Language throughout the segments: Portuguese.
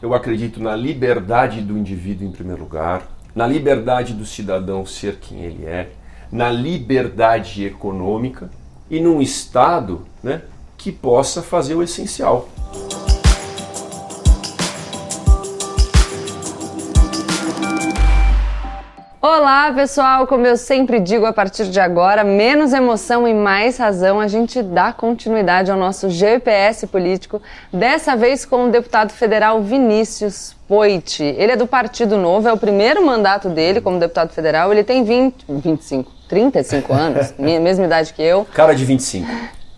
Eu acredito na liberdade do indivíduo em primeiro lugar, na liberdade do cidadão ser quem ele é, na liberdade econômica e num Estado né, que possa fazer o essencial. Olá, pessoal! Como eu sempre digo a partir de agora, menos emoção e mais razão, a gente dá continuidade ao nosso GPS político, dessa vez com o deputado federal Vinícius Poit. Ele é do Partido Novo, é o primeiro mandato dele como deputado federal, ele tem 20, 25, 35 anos, mesma idade que eu. Cara de 25.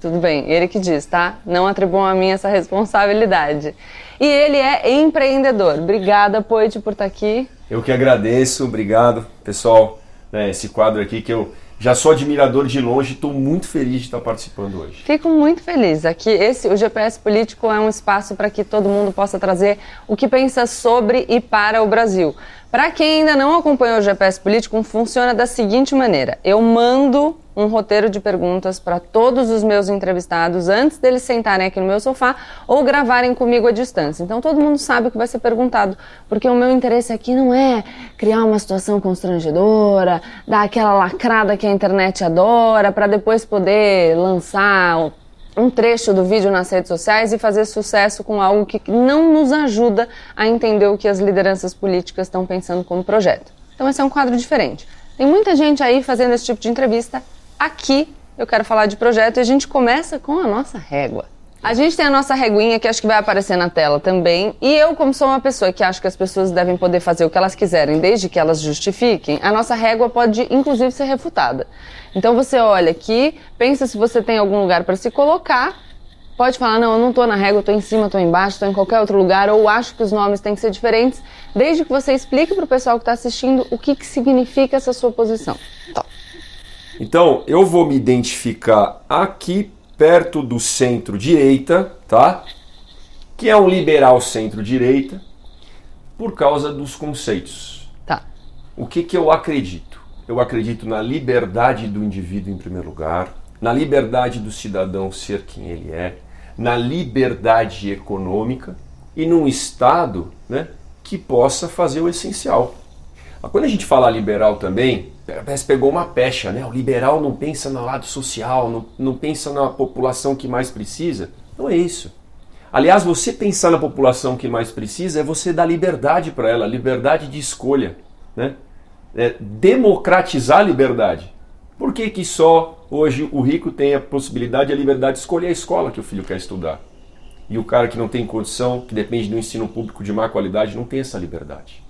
Tudo bem, ele que diz, tá? Não atribuam a mim essa responsabilidade. E ele é empreendedor. Obrigada, Poit, por estar aqui. Eu que agradeço, obrigado, pessoal. Né, esse quadro aqui que eu já sou admirador de longe, estou muito feliz de estar participando hoje. Fico muito feliz. Aqui, esse, o GPS Político é um espaço para que todo mundo possa trazer o que pensa sobre e para o Brasil. Para quem ainda não acompanhou o GPS Político, funciona da seguinte maneira: eu mando um roteiro de perguntas para todos os meus entrevistados antes deles sentarem aqui no meu sofá ou gravarem comigo à distância. Então todo mundo sabe o que vai ser perguntado, porque o meu interesse aqui não é criar uma situação constrangedora, dar aquela lacrada que a internet adora, para depois poder lançar um trecho do vídeo nas redes sociais e fazer sucesso com algo que não nos ajuda a entender o que as lideranças políticas estão pensando como projeto. Então esse é um quadro diferente. Tem muita gente aí fazendo esse tipo de entrevista Aqui eu quero falar de projeto e a gente começa com a nossa régua. A gente tem a nossa reguinha que acho que vai aparecer na tela também. E eu, como sou uma pessoa que acho que as pessoas devem poder fazer o que elas quiserem, desde que elas justifiquem, a nossa régua pode inclusive ser refutada. Então você olha aqui, pensa se você tem algum lugar para se colocar. Pode falar, não, eu não estou na régua, estou em cima, estou embaixo, estou em qualquer outro lugar, ou acho que os nomes têm que ser diferentes, desde que você explique para o pessoal que está assistindo o que, que significa essa sua posição. Top. Então, eu vou me identificar aqui perto do centro-direita, tá? Que é um liberal centro-direita, por causa dos conceitos. Tá. O que, que eu acredito? Eu acredito na liberdade do indivíduo em primeiro lugar, na liberdade do cidadão ser quem ele é, na liberdade econômica e num Estado né, que possa fazer o essencial. Quando a gente fala liberal também, parece pegou uma pecha, né? O liberal não pensa no lado social, não, não pensa na população que mais precisa. Não é isso. Aliás, você pensar na população que mais precisa é você dar liberdade para ela, liberdade de escolha, né? É democratizar a liberdade. Por que, que só hoje o rico tem a possibilidade e a liberdade de escolher a escola que o filho quer estudar? E o cara que não tem condição, que depende do ensino público de má qualidade, não tem essa liberdade.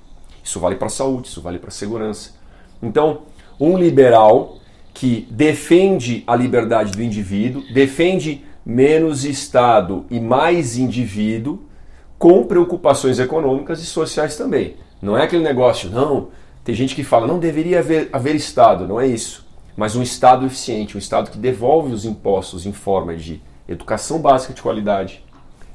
Isso vale para a saúde, isso vale para a segurança. Então, um liberal que defende a liberdade do indivíduo, defende menos Estado e mais indivíduo, com preocupações econômicas e sociais também. Não é aquele negócio, não. Tem gente que fala, não deveria haver, haver Estado, não é isso. Mas um Estado eficiente, um Estado que devolve os impostos em forma de educação básica de qualidade,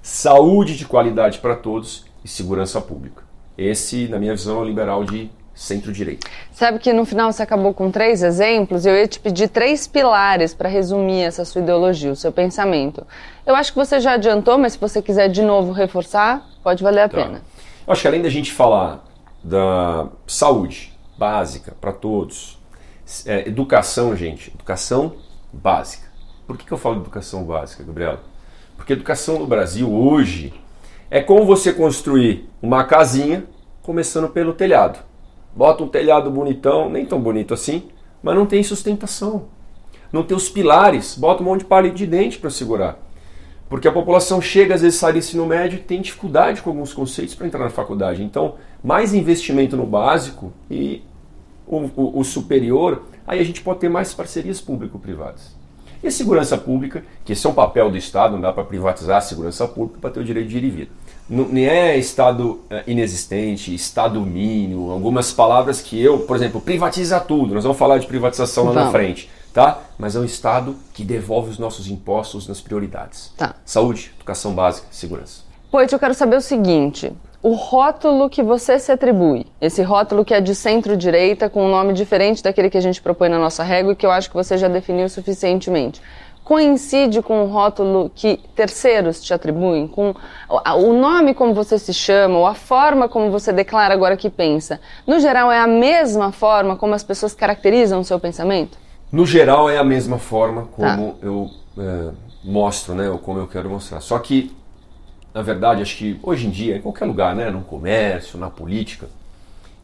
saúde de qualidade para todos e segurança pública. Esse, na minha visão, é o liberal de centro-direita. Sabe que no final você acabou com três exemplos? Eu ia te pedir três pilares para resumir essa sua ideologia, o seu pensamento. Eu acho que você já adiantou, mas se você quiser de novo reforçar, pode valer a tá. pena. Eu acho que além da gente falar da saúde básica para todos, é, educação, gente, educação básica. Por que, que eu falo educação básica, Gabriela? Porque educação no Brasil hoje é como você construir uma casinha começando pelo telhado. Bota um telhado bonitão, nem tão bonito assim, mas não tem sustentação. Não tem os pilares, bota um monte de palito de dente para segurar. Porque a população chega, às vezes sai do ensino médio e tem dificuldade com alguns conceitos para entrar na faculdade. Então, mais investimento no básico e o, o, o superior, aí a gente pode ter mais parcerias público-privadas. E a segurança pública, que esse é um papel do Estado, não dá para privatizar a segurança pública para ter o direito de ir e vir. Não é Estado é, inexistente, Estado mínimo, algumas palavras que eu, por exemplo, privatiza tudo, nós vamos falar de privatização lá na frente, tá? Mas é um Estado que devolve os nossos impostos nas prioridades. Tá. Saúde, educação básica, segurança. Pois eu quero saber o seguinte, o rótulo que você se atribui, esse rótulo que é de centro-direita, com um nome diferente daquele que a gente propõe na nossa régua e que eu acho que você já definiu suficientemente. coincide com o rótulo que terceiros te atribuem, com o nome como você se chama, ou a forma como você declara agora que pensa. No geral, é a mesma forma como as pessoas caracterizam o seu pensamento? No geral, é a mesma forma como tá. eu é, mostro, né, ou como eu quero mostrar. Só que, na verdade, acho que hoje em dia, em qualquer lugar, né, no comércio, na política,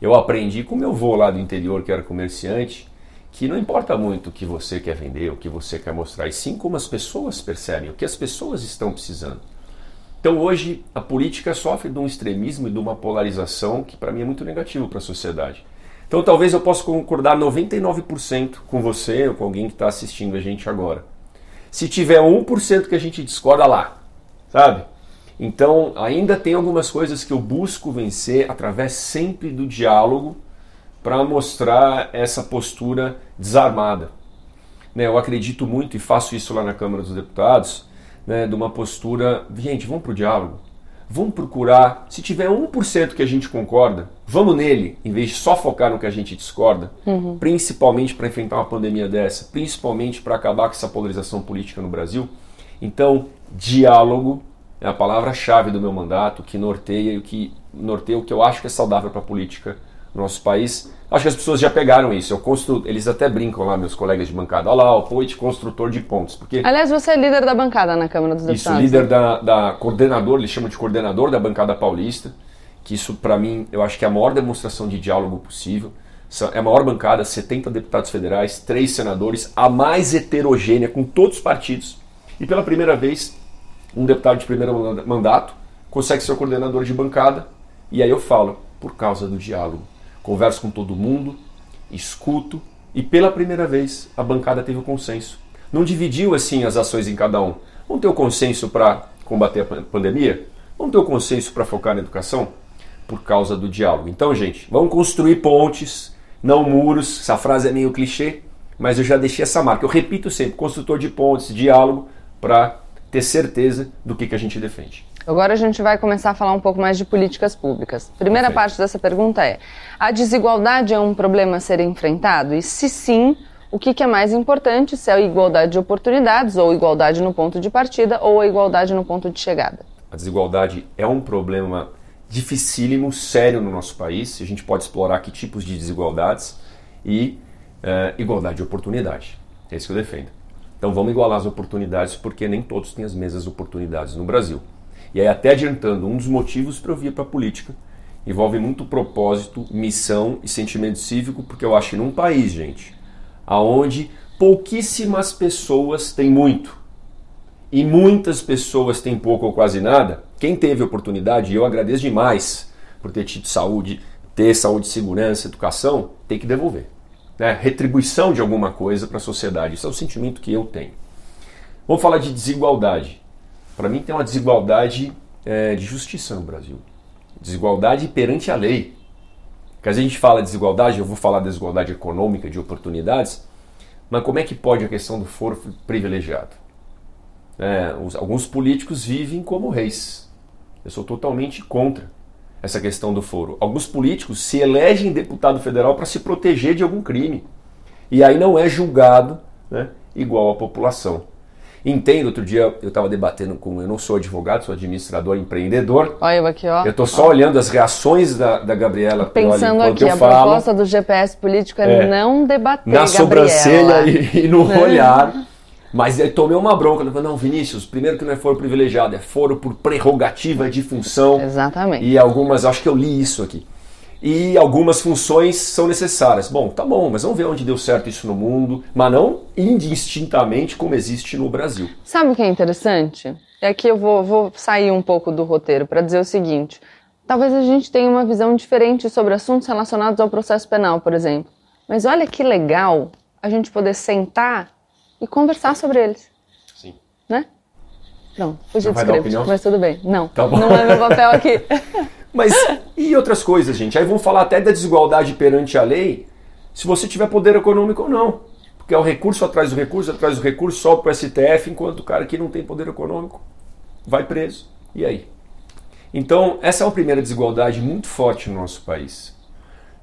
eu aprendi com meu avô lá do interior, que era comerciante, que não importa muito o que você quer vender, o que você quer mostrar, e sim como as pessoas percebem, o que as pessoas estão precisando. Então hoje a política sofre de um extremismo e de uma polarização que para mim é muito negativo para a sociedade. Então talvez eu possa concordar 99% com você ou com alguém que está assistindo a gente agora. Se tiver 1% que a gente discorda lá, sabe? Então ainda tem algumas coisas que eu busco vencer através sempre do diálogo para mostrar essa postura desarmada. Né, eu acredito muito, e faço isso lá na Câmara dos Deputados, né, de uma postura, gente, vamos para o diálogo, vamos procurar, se tiver 1% que a gente concorda, vamos nele, em vez de só focar no que a gente discorda, uhum. principalmente para enfrentar uma pandemia dessa, principalmente para acabar com essa polarização política no Brasil. Então, diálogo é a palavra-chave do meu mandato, que norteia o que norteia o que eu acho que é saudável para a política no nosso país. Acho que as pessoas já pegaram isso. Eu constru... Eles até brincam lá, meus colegas de bancada. Olha lá, o Poit, construtor de pontos. Porque... Aliás, você é líder da bancada na Câmara dos Deputados. Isso, líder da, da coordenador, eles chamam de coordenador da bancada paulista. Que isso, para mim, eu acho que é a maior demonstração de diálogo possível. É a maior bancada, 70 deputados federais, três senadores, a mais heterogênea, com todos os partidos. E pela primeira vez, um deputado de primeiro mandato consegue ser coordenador de bancada. E aí eu falo, por causa do diálogo converso com todo mundo, escuto e pela primeira vez a bancada teve o consenso. Não dividiu assim as ações em cada um. Vamos ter o consenso para combater a pandemia? Vamos ter o consenso para focar na educação? Por causa do diálogo. Então, gente, vamos construir pontes, não muros. Essa frase é meio clichê, mas eu já deixei essa marca. Eu repito sempre: construtor de pontes, diálogo, para ter certeza do que, que a gente defende. Agora a gente vai começar a falar um pouco mais de políticas públicas. Primeira Perfeito. parte dessa pergunta é: a desigualdade é um problema a ser enfrentado? E se sim, o que, é mais importante, se é a igualdade de oportunidades, ou igualdade no ponto de partida, ou a igualdade no ponto de chegada? A desigualdade é um problema dificílimo, sério no nosso país. A gente pode explorar que tipos de desigualdades e uh, igualdade de oportunidade. É isso que eu defendo. Então vamos igualar as oportunidades, porque nem todos têm as mesmas oportunidades no Brasil. E aí, até adiantando, um dos motivos para eu vir para a política envolve muito propósito, missão e sentimento cívico, porque eu acho que num país, gente, aonde pouquíssimas pessoas têm muito e muitas pessoas têm pouco ou quase nada, quem teve oportunidade, e eu agradeço demais por ter tido saúde, ter saúde, segurança, educação, tem que devolver. Né? Retribuição de alguma coisa para a sociedade. Isso é o sentimento que eu tenho. Vamos falar de desigualdade. Para mim tem uma desigualdade é, de justiça no Brasil. Desigualdade perante a lei. Porque a gente fala desigualdade, eu vou falar desigualdade econômica, de oportunidades, mas como é que pode a questão do foro privilegiado? É, os, alguns políticos vivem como reis. Eu sou totalmente contra essa questão do foro. Alguns políticos se elegem deputado federal para se proteger de algum crime. E aí não é julgado né, igual a população. Entendo, outro dia eu estava debatendo com. Eu não sou advogado, sou administrador empreendedor. Olha eu aqui, ó. Eu estou só ó. olhando as reações da, da Gabriela Pensando aqui, a falo, proposta do GPS político é, é não debater. Na Gabriela. sobrancelha e, e no olhar. Mas aí tomei uma bronca. Eu falei, não, Vinícius, primeiro que não é foro privilegiado, é foro por prerrogativa de função. Exatamente. E algumas, acho que eu li isso aqui e algumas funções são necessárias. Bom, tá bom, mas vamos ver onde deu certo isso no mundo, mas não indistintamente como existe no Brasil. Sabe o que é interessante? É que eu vou, vou sair um pouco do roteiro para dizer o seguinte: talvez a gente tenha uma visão diferente sobre assuntos relacionados ao processo penal, por exemplo. Mas olha que legal a gente poder sentar e conversar sobre eles. Sim. Né? Pronto, fugi do script, mas tudo bem. Não, tá não é meu papel aqui. Mas e outras coisas, gente? Aí vamos falar até da desigualdade perante a lei, se você tiver poder econômico ou não. Porque é o recurso atrás do recurso, atrás do recurso, sobe para o STF, enquanto o cara que não tem poder econômico vai preso. E aí? Então, essa é uma primeira desigualdade muito forte no nosso país.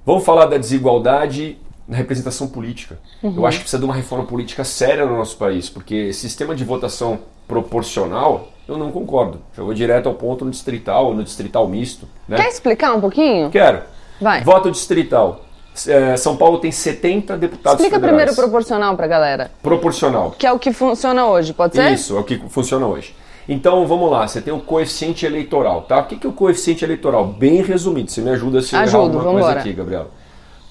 Vamos falar da desigualdade na representação política. Uhum. Eu acho que precisa de uma reforma política séria no nosso país, porque sistema de votação proporcional, eu não concordo. Já vou direto ao ponto no distrital, no distrital misto. Né? Quer explicar um pouquinho? Quero. Vai. Voto distrital. É, São Paulo tem 70 deputados Explica federais. primeiro proporcional pra galera. Proporcional. Que é o que funciona hoje, pode ser? Isso, é o que funciona hoje. Então vamos lá, você tem o coeficiente eleitoral, tá? O que é o coeficiente eleitoral? Bem resumido, você me ajuda se eu errar Ajudo, alguma vamos coisa embora. aqui, Gabriela.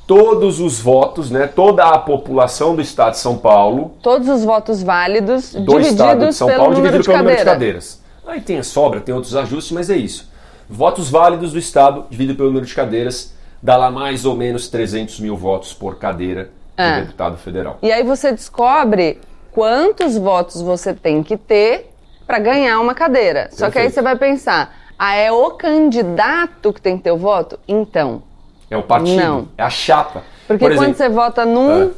Todos os votos, né? Toda a população do estado de São Paulo, Todos os votos válidos do divididos estado de São pelo Paulo, número dividido de pelo número de cadeira. cadeiras. Aí tem a sobra, tem outros ajustes, mas é isso. Votos válidos do estado, dividido pelo número de cadeiras, dá lá mais ou menos 300 mil votos por cadeira É. do deputado federal. E aí você descobre quantos votos você tem que ter para ganhar uma cadeira. Só que aí Perfeito. você vai pensar, ah, é o candidato que tem que ter o voto? Então. É o partido, Não. é a chapa. Porque Por quando exemplo, você vota num É.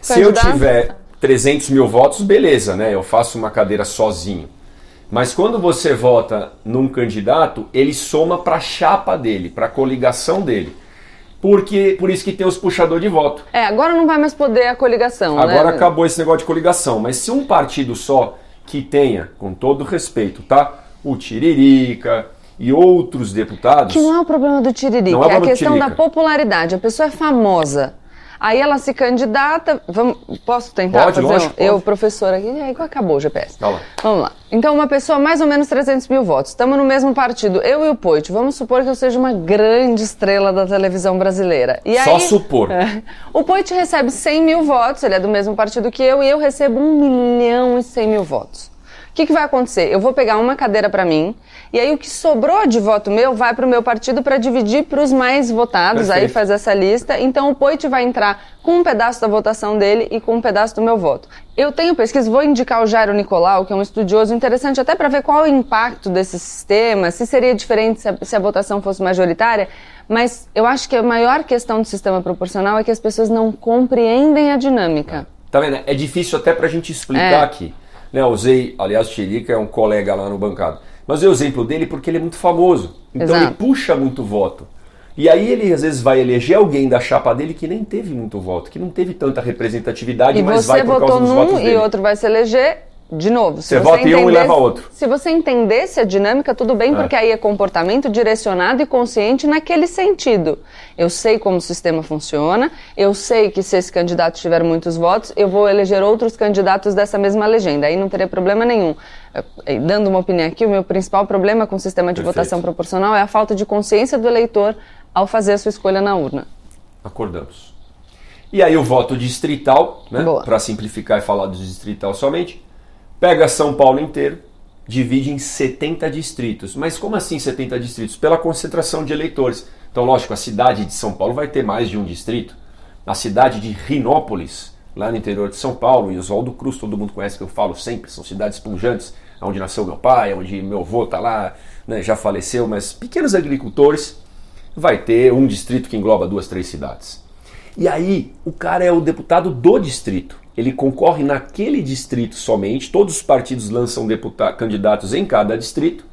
Se eu tiver 300 mil votos, beleza, né? Eu faço uma cadeira sozinho. Mas quando você vota num candidato, ele soma para a chapa dele, para a coligação dele. Porque por isso que tem os puxador de voto. É, agora não vai mais poder a coligação, Agora né? acabou esse negócio de coligação. Mas se um partido só que tenha, com todo respeito, tá? O Tiririca e outros deputados. Que não é o problema do tiririca, Não é é, a questão da popularidade. A pessoa é famosa. Aí ela se candidata. Vamos, posso tentar Pode, fazer? lógico, um, eu, professora aqui, aí acabou o GPS. Tá lá. Vamos lá. Então, uma pessoa, mais ou menos 300 mil votos. Estamos no mesmo partido, eu e o Poit. Vamos supor que eu seja uma grande estrela da televisão brasileira. E Só aí, supor. É. o Poit recebe 100 mil votos, ele é do mesmo partido que eu, e eu recebo 1 milhão e 100 mil votos. O que, que vai acontecer? Eu vou pegar uma cadeira para mim, e aí o que sobrou de voto meu vai para o meu partido para dividir para os mais votados, aí Perfeito. faz essa lista. Então o Poit vai entrar com um pedaço da votação dele e com um pedaço do meu voto. Eu tenho pesquisa, vou indicar o Jairo Nicolau, que é um estudioso interessante até para ver qual é o impacto desse sistema, se seria diferente se a, se a votação fosse majoritária. Mas eu acho que a maior questão do sistema proporcional é que as pessoas não compreendem a dinâmica. Tá vendo? É difícil até pra gente explicar É. aqui. Né, usei, aliás, Chirica é um colega lá no bancado. Mas eu exemplo dele porque ele é muito famoso. Então Exato. ele puxa muito voto. E aí ele às vezes vai eleger alguém da chapa dele que nem teve muito voto, que não teve tanta representatividade, E mas vai por causa dos votos num e dele. outro vai se eleger de novo. Se Você vota em um e leva outro. Se você entendesse a dinâmica, tudo bem, É. porque aí é comportamento direcionado e consciente naquele sentido. Eu sei como o sistema funciona, eu sei que se esse candidato tiver muitos votos, eu vou eleger outros candidatos dessa mesma legenda. Aí não teria problema nenhum. Eh, Dando uma opinião aqui, o meu principal problema com o sistema de Perfeito. votação proporcional é a falta de consciência do eleitor ao fazer a sua escolha na urna. Acordamos. E aí o voto distrital, né, para simplificar e falar do distrital somente, pega São Paulo inteiro, divide em 70 distritos. Mas como assim 70 distritos? Pela concentração de eleitores. Então, lógico, a cidade de São Paulo vai ter mais de um distrito. A cidade de Rinópolis, lá no interior de São Paulo, e Oswaldo Cruz, todo mundo conhece que eu falo sempre, são cidades esponjantes, onde nasceu meu pai, onde meu avô está lá, né, já faleceu, mas pequenos agricultores, vai ter um distrito que engloba duas, três cidades. E aí, o cara é o deputado do distrito. Ele concorre naquele distrito somente, todos os partidos lançam candidatos em cada distrito.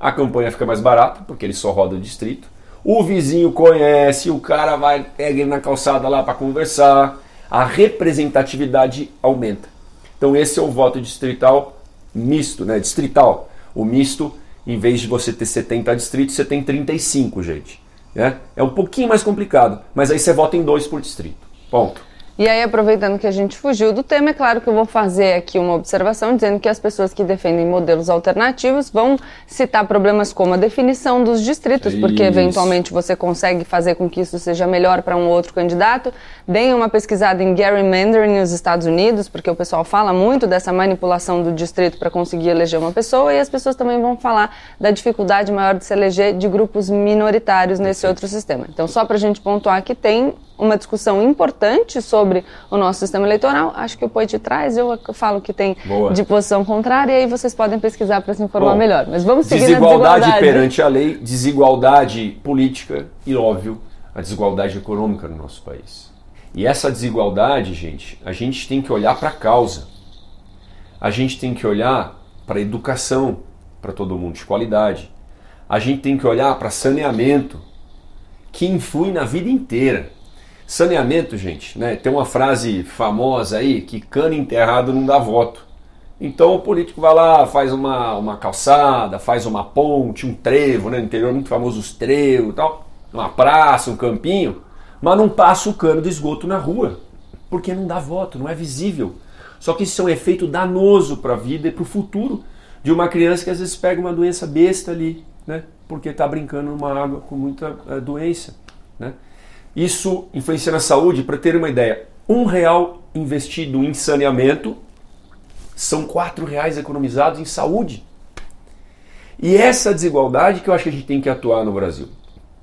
A campanha fica mais barata, porque ele só roda o distrito. O vizinho conhece, o cara vai, pega ele na calçada lá para conversar. A representatividade aumenta. Então esse é o voto distrital misto, né? Distrital. O misto, em vez de você ter 70 distritos, você tem 35, gente. Né? É um pouquinho mais complicado, mas aí você vota em dois por distrito. Ponto. E aí, aproveitando que a gente fugiu do tema, é claro que eu vou fazer aqui uma observação dizendo que as pessoas que defendem modelos alternativos vão citar problemas como a definição dos distritos, porque eventualmente você consegue fazer com que isso seja melhor para um outro candidato. Deem uma pesquisada em gerrymandering nos Estados Unidos, porque o pessoal fala muito dessa manipulação do distrito para conseguir eleger uma pessoa, e as pessoas também vão falar da dificuldade maior de se eleger de grupos minoritários nesse outro sistema. Então, só para a gente pontuar que tem uma discussão importante sobre o nosso sistema eleitoral. Acho que o Poit traz, eu falo que tem Boa. de posição contrária, e aí vocês podem pesquisar para se informar Bom, melhor. Mas vamos seguir desigualdade desigualdade. perante a lei, desigualdade política e, óbvio, a desigualdade econômica no nosso país. E essa desigualdade, gente, a gente tem que olhar para a causa. A gente tem que olhar para a educação para todo mundo de qualidade. A gente tem que olhar para saneamento, que influi na vida inteira. Saneamento, gente, né? Tem uma frase famosa aí que cano enterrado não dá voto. Então o político vai lá, faz uma, uma calçada, faz uma ponte, um trevo, né? No interior muito famoso os trevos e tal, uma praça, um campinho, mas não passa o cano de esgoto na rua, porque não dá voto, não é visível. Só que isso é um efeito danoso para a vida e para o futuro de uma criança que às vezes pega uma doença besta ali, né? Porque está brincando numa água com muita é, doença, né? Isso influencia na saúde, para ter uma ideia, um real investido em saneamento são quatro reais economizados em saúde. E essa desigualdade que eu acho que a gente tem que atuar no Brasil.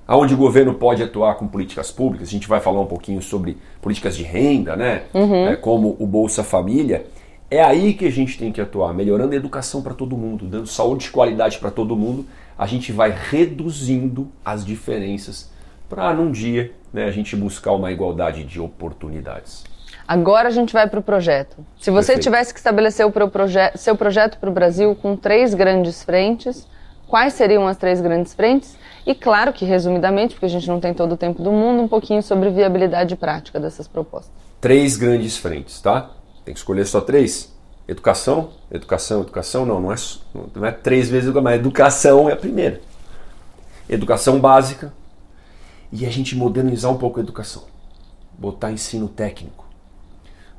Onde o governo pode atuar com políticas públicas, a gente vai falar um pouquinho sobre políticas de renda, né? Uhum. É, como o Bolsa Família. É aí que a gente tem que atuar, melhorando a educação para todo mundo, dando saúde de qualidade para todo mundo. A gente vai reduzindo as diferenças para num dia né, a gente buscar uma igualdade de oportunidades. Agora a gente vai para o projeto. Se você Perfeito. tivesse que estabelecer o proje seu projeto para o Brasil com três grandes frentes, quais seriam as três grandes frentes? E claro que, resumidamente, porque a gente não tem todo o tempo do mundo, um pouquinho sobre viabilidade prática dessas propostas. Três grandes frentes, tá? Tem que escolher só três. Educação, educação, educação, não, não é, não é três vezes, mas educação é a primeira. Educação básica e a gente modernizar um pouco a educação. Botar ensino técnico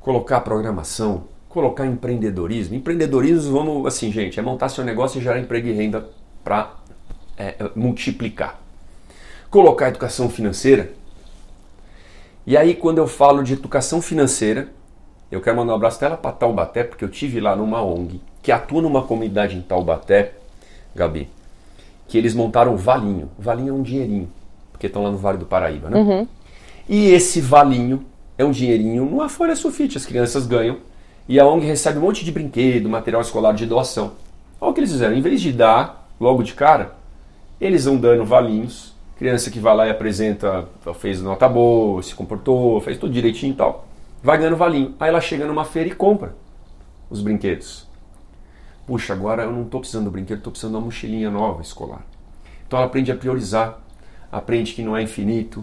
colocar programação, colocar empreendedorismo. Empreendedorismo, vamos assim, gente, é montar seu negócio e gerar emprego e renda para é, é, multiplicar. Colocar educação financeira. E aí, quando eu falo de educação financeira, eu quero mandar um abraço até lá para Taubaté, porque eu tive lá numa ONG que atua numa comunidade em Taubaté, Gabi, que eles montaram o Valinho. O Valinho é um dinheirinho, porque estão lá no Vale do Paraíba, né? Uhum. E esse Valinho é um dinheirinho numa folha sulfite, as crianças ganham. E a ONG recebe um monte de brinquedo, material escolar de doação. Olha o que eles fizeram, em vez de dar logo de cara, eles vão dando valinhos. Criança que vai lá e apresenta, fez nota boa, se comportou, fez tudo direitinho e tal. Vai ganhando valinho. Aí ela chega numa feira e compra os brinquedos. Puxa, agora eu não estou precisando do brinquedo, estou precisando de uma mochilinha nova escolar. Então ela aprende a priorizar, aprende que não é infinito,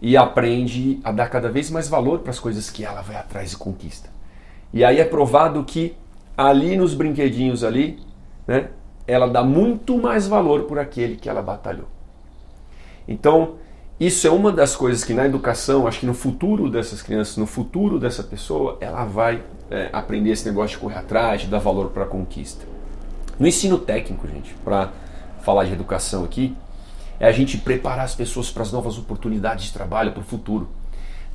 e aprende a dar cada vez mais valor para as coisas que ela vai atrás e conquista. E aí é provado que ali nos brinquedinhos ali, né, ela dá muito mais valor por aquele que ela batalhou. Então, isso é uma das coisas que na educação, acho que no futuro dessas crianças, no futuro dessa pessoa, ela vai é, aprender esse negócio de correr atrás, de dar valor para a conquista. No ensino técnico, gente, para falar de educação aqui, é a gente preparar as pessoas para as novas oportunidades de trabalho, para o futuro.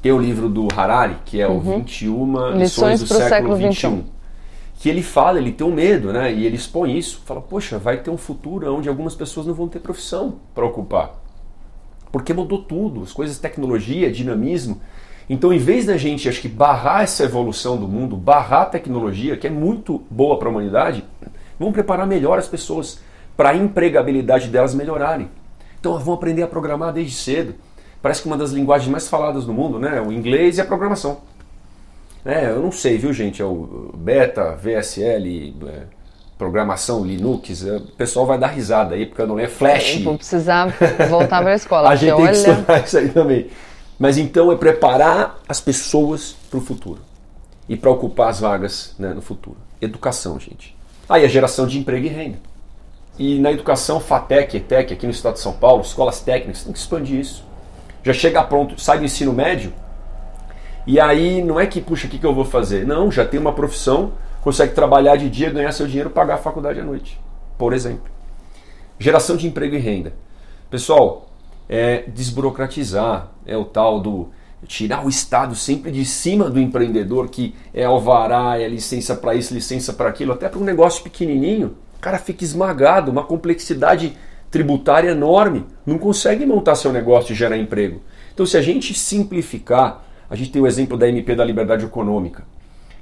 Tem o livro do Harari, que é o uhum. 21 Lições, do século, século 21. Que ele fala, ele tem um medo, né? E ele expõe isso. Fala, poxa, vai ter um futuro onde algumas pessoas não vão ter profissão para ocupar. Porque mudou tudo, as coisas, tecnologia, dinamismo. Então, em vez da gente, acho que, barrar essa evolução do mundo, barrar a tecnologia, que é muito boa para a humanidade, vamos preparar melhor as pessoas para a empregabilidade delas melhorarem. Então vão aprender a programar desde cedo. Parece que uma das linguagens mais faladas no mundo, né? O inglês e a programação. É, eu não sei, viu, gente? É o Beta, VSL, é, programação, Linux. É, o pessoal vai dar risada aí, porque eu não é Flash. Vou precisar voltar para a escola. a gente tem olha... que estudar isso aí também. Mas então é preparar as pessoas para o futuro e para ocupar as vagas né, no futuro. Educação, gente. Aí a geração de emprego e renda. E na educação, FATEC, ETEC, aqui no estado de São Paulo, escolas técnicas, tem que expandir isso. Já chega pronto, sai do ensino médio, e aí não é que, puxa, o que, que eu vou fazer? Não, já tem uma profissão, consegue trabalhar de dia, ganhar seu dinheiro, pagar a faculdade à noite, por exemplo. Geração de emprego e renda. Pessoal, é desburocratizar, é o tal do tirar o Estado sempre de cima do empreendedor, que é alvará, é licença para isso, licença para aquilo, até para um negócio pequenininho cara fica esmagado, uma complexidade tributária enorme, não consegue montar seu negócio e gerar emprego. Então, se a gente simplificar, a gente tem o exemplo da MP da Liberdade Econômica,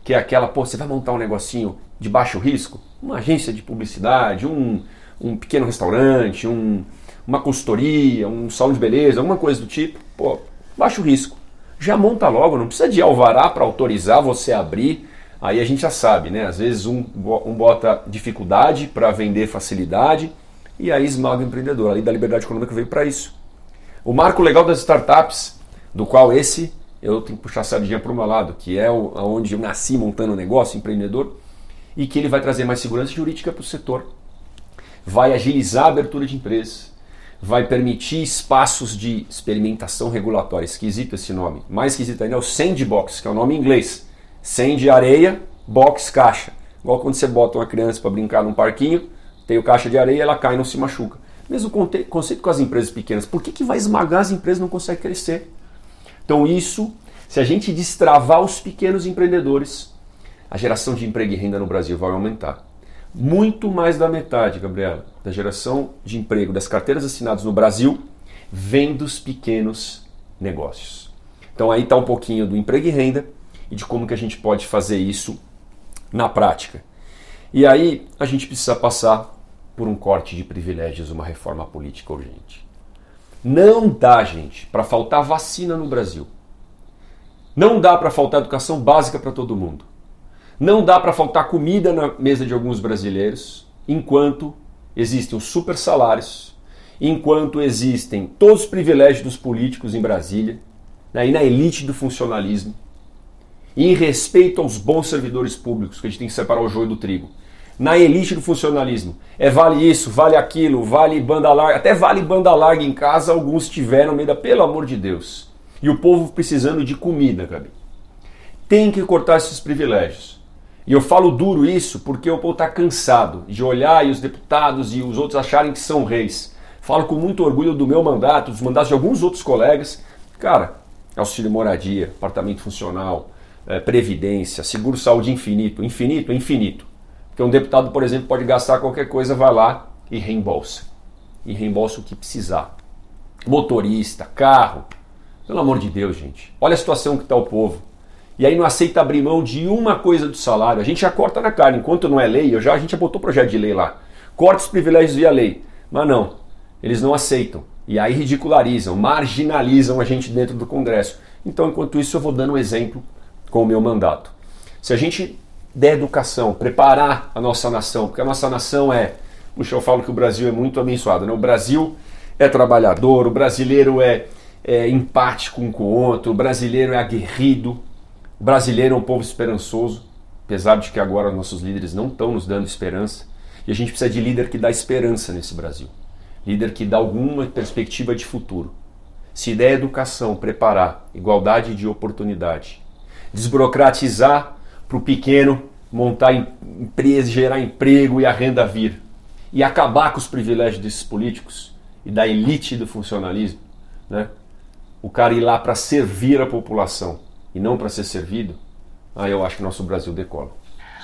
que é aquela, pô, você vai montar um negocinho de baixo risco, uma agência de publicidade, um, um pequeno restaurante, um, uma consultoria, um salão de beleza, alguma coisa do tipo, pô, baixo risco. Já monta logo, não precisa de alvará para autorizar você abrir Aí a gente já sabe, né? Às vezes um, um bota dificuldade para vender facilidade e aí esmaga o empreendedor. A lei da liberdade econômica veio para isso. O marco legal das startups, do qual esse eu tenho que puxar a sardinha para meu lado, que é onde eu nasci montando um negócio, empreendedor, e que ele vai trazer mais segurança jurídica para o setor, vai agilizar a abertura de empresas, vai permitir espaços de experimentação regulatória. Esquisito esse nome. Mais esquisito ainda é o sandbox, que é o nome em inglês. Sand areia, box caixa. Igual quando você bota uma criança para brincar num parquinho, tem o caixa de areia, ela cai e não se machuca. Mesmo conceito com as empresas pequenas. Por que, que vai esmagar as empresas não consegue crescer? Então isso, se a gente destravar os pequenos empreendedores, a geração de emprego e renda no Brasil vai aumentar. Muito mais da metade, Gabriela, da geração de emprego das carteiras assinadas no Brasil vem dos pequenos negócios. Então aí está um pouquinho do emprego e renda e de como que a gente pode fazer isso na prática. E aí a gente precisa passar por um corte de privilégios, uma reforma política urgente. Não dá, gente, para faltar vacina no Brasil. Não dá para faltar educação básica para todo mundo. Não dá para faltar comida na mesa de alguns brasileiros, enquanto existem os super salários, enquanto existem todos os privilégios dos políticos em Brasília, né, e na elite do funcionalismo, e em respeito aos bons servidores públicos, que a gente tem que separar o joio do trigo na elite do funcionalismo. É vale isso, vale aquilo, vale banda larga, até vale banda larga em casa, alguns tiveram medo, pelo amor de Deus. E o povo precisando de comida, Gabi. Tem que cortar esses privilégios. E eu falo duro isso porque o povo está cansado de olhar e os deputados e os outros acharem que são reis. Falo com muito orgulho do meu mandato, dos mandatos de alguns outros colegas. Cara, auxílio moradia, apartamento funcional, é, previdência, seguro saúde infinito. Infinito, infinito. Porque um deputado, por exemplo, pode gastar qualquer coisa, vai lá e reembolsa. E reembolsa o que precisar. Motorista, carro. Pelo amor de Deus, gente. Olha a situação que está o povo. E aí não aceita abrir mão de uma coisa do salário. A gente já corta na carne. Enquanto não é lei, eu já, a gente já botou projeto de lei lá. Corta os privilégios via lei. Mas não. Eles não aceitam. E aí ridicularizam, marginalizam a gente dentro do Congresso. Então, enquanto isso, eu vou dando um exemplo com o meu mandato. Se a gente da educação, preparar a nossa nação, porque a nossa nação é, puxa, eu falo que o Brasil é muito abençoado, né? O Brasil é trabalhador, o brasileiro é, é empático um com o outro, o brasileiro é aguerrido, o brasileiro é um povo esperançoso, apesar de que agora nossos líderes não estão nos dando esperança, e a gente precisa de líder que dá esperança nesse Brasil, líder que dá alguma perspectiva de futuro. Se der educação, preparar, igualdade de oportunidade, desburocratizar para o pequeno montar empresa, gerar emprego e a renda vir. E acabar com os privilégios desses políticos e da elite do funcionalismo. Né? O cara ir lá para servir a população e não para ser servido, aí eu acho que nosso Brasil decola.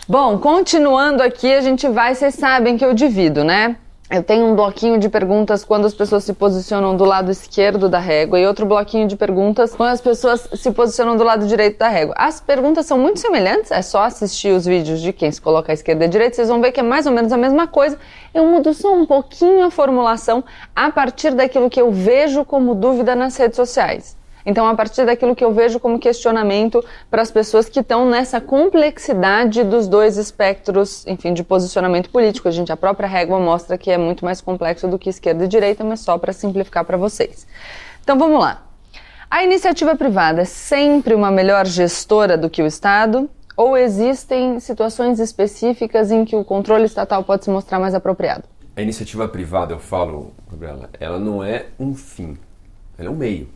Bom, continuando aqui, a gente vai, vocês sabem que eu divido, né? Eu tenho um bloquinho de perguntas quando as pessoas se posicionam do lado esquerdo da régua e outro bloquinho de perguntas quando as pessoas se posicionam do lado direito da régua. As perguntas são muito semelhantes, é só assistir os vídeos de quem se coloca à esquerda e à direita, vocês vão ver que é mais ou menos a mesma coisa. Eu mudo só um pouquinho a formulação a partir daquilo que eu vejo como dúvida nas redes sociais. Então, a partir daquilo que eu vejo como questionamento para as pessoas que estão nessa complexidade dos dois espectros, enfim, de posicionamento político. A gente, a própria régua mostra que é muito mais complexo do que esquerda e direita, mas só para simplificar para vocês. Então, vamos lá. A iniciativa privada é sempre uma melhor gestora do que o Estado? Ou existem situações específicas em que o controle estatal pode se mostrar mais apropriado? A iniciativa privada, eu falo, Gabriela, ela não é um fim, ela é um meio.